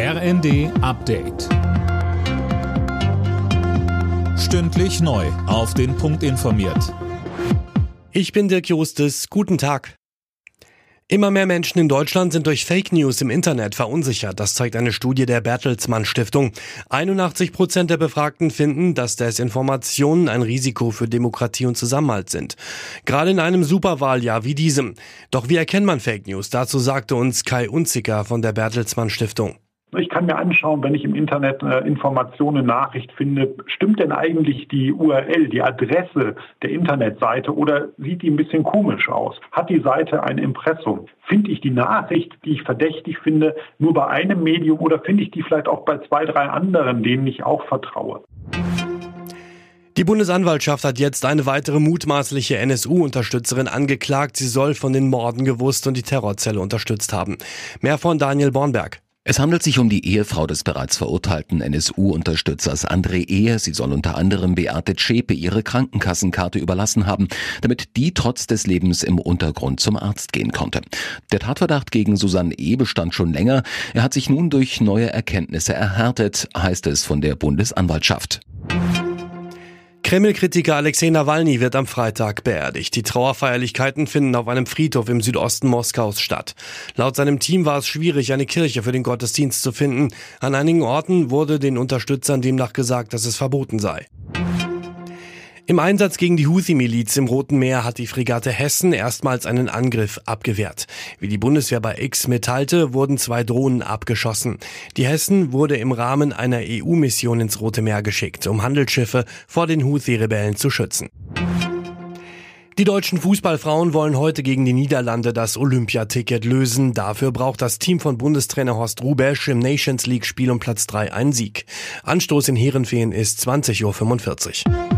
RND Update. Stündlich neu. Auf den Punkt informiert. Ich bin Dirk Jostes. Guten Tag. Immer mehr Menschen in Deutschland sind durch Fake News im Internet verunsichert. Das zeigt eine Studie der Bertelsmann Stiftung. 81 Prozent der Befragten finden, dass Desinformationen ein Risiko für Demokratie und Zusammenhalt sind. Gerade in einem Superwahljahr wie diesem. Doch wie erkennt man Fake News? Dazu sagte uns Kai Unziker von der Bertelsmann Stiftung. Ich kann mir anschauen, wenn ich im Internet eine Information, eine Nachricht finde, stimmt denn eigentlich die URL, die Adresse der Internetseite oder sieht die ein bisschen komisch aus? Hat die Seite ein Impressum? Finde ich die Nachricht, die ich verdächtig finde, nur bei einem Medium oder finde ich die vielleicht auch bei zwei, drei anderen, denen ich auch vertraue? Die Bundesanwaltschaft hat jetzt eine weitere mutmaßliche NSU-Unterstützerin angeklagt. Sie soll von den Morden gewusst und die Terrorzelle unterstützt haben. Mehr von Daniel Bornberg. Es handelt sich um die Ehefrau des bereits verurteilten NSU-Unterstützers André Ehe. Sie soll unter anderem Beate Zschäpe ihre Krankenkassenkarte überlassen haben, damit die trotz des Lebens im Untergrund zum Arzt gehen konnte. Der Tatverdacht gegen Susanne E. bestand schon länger. Er hat sich nun durch neue Erkenntnisse erhärtet, heißt es von der Bundesanwaltschaft. Kreml-Kritiker Alexei Nawalny wird am Freitag beerdigt. Die Trauerfeierlichkeiten finden auf einem Friedhof im Südosten Moskaus statt. Laut seinem Team war es schwierig, eine Kirche für den Gottesdienst zu finden. An einigen Orten wurde den Unterstützern demnach gesagt, dass es verboten sei. Im Einsatz gegen die Houthi-Miliz im Roten Meer hat die Fregatte Hessen erstmals einen Angriff abgewehrt. Wie die Bundeswehr bei X mitteilte, wurden zwei Drohnen abgeschossen. Die Hessen wurde im Rahmen einer EU-Mission ins Rote Meer geschickt, um Handelsschiffe vor den Houthi-Rebellen zu schützen. Die deutschen Fußballfrauen wollen heute gegen die Niederlande das Olympiaticket lösen. Dafür braucht das Team von Bundestrainer Horst Rubesch im Nations League Spiel um Platz 3 einen Sieg. Anstoß in Heerenveen ist 20.45 Uhr.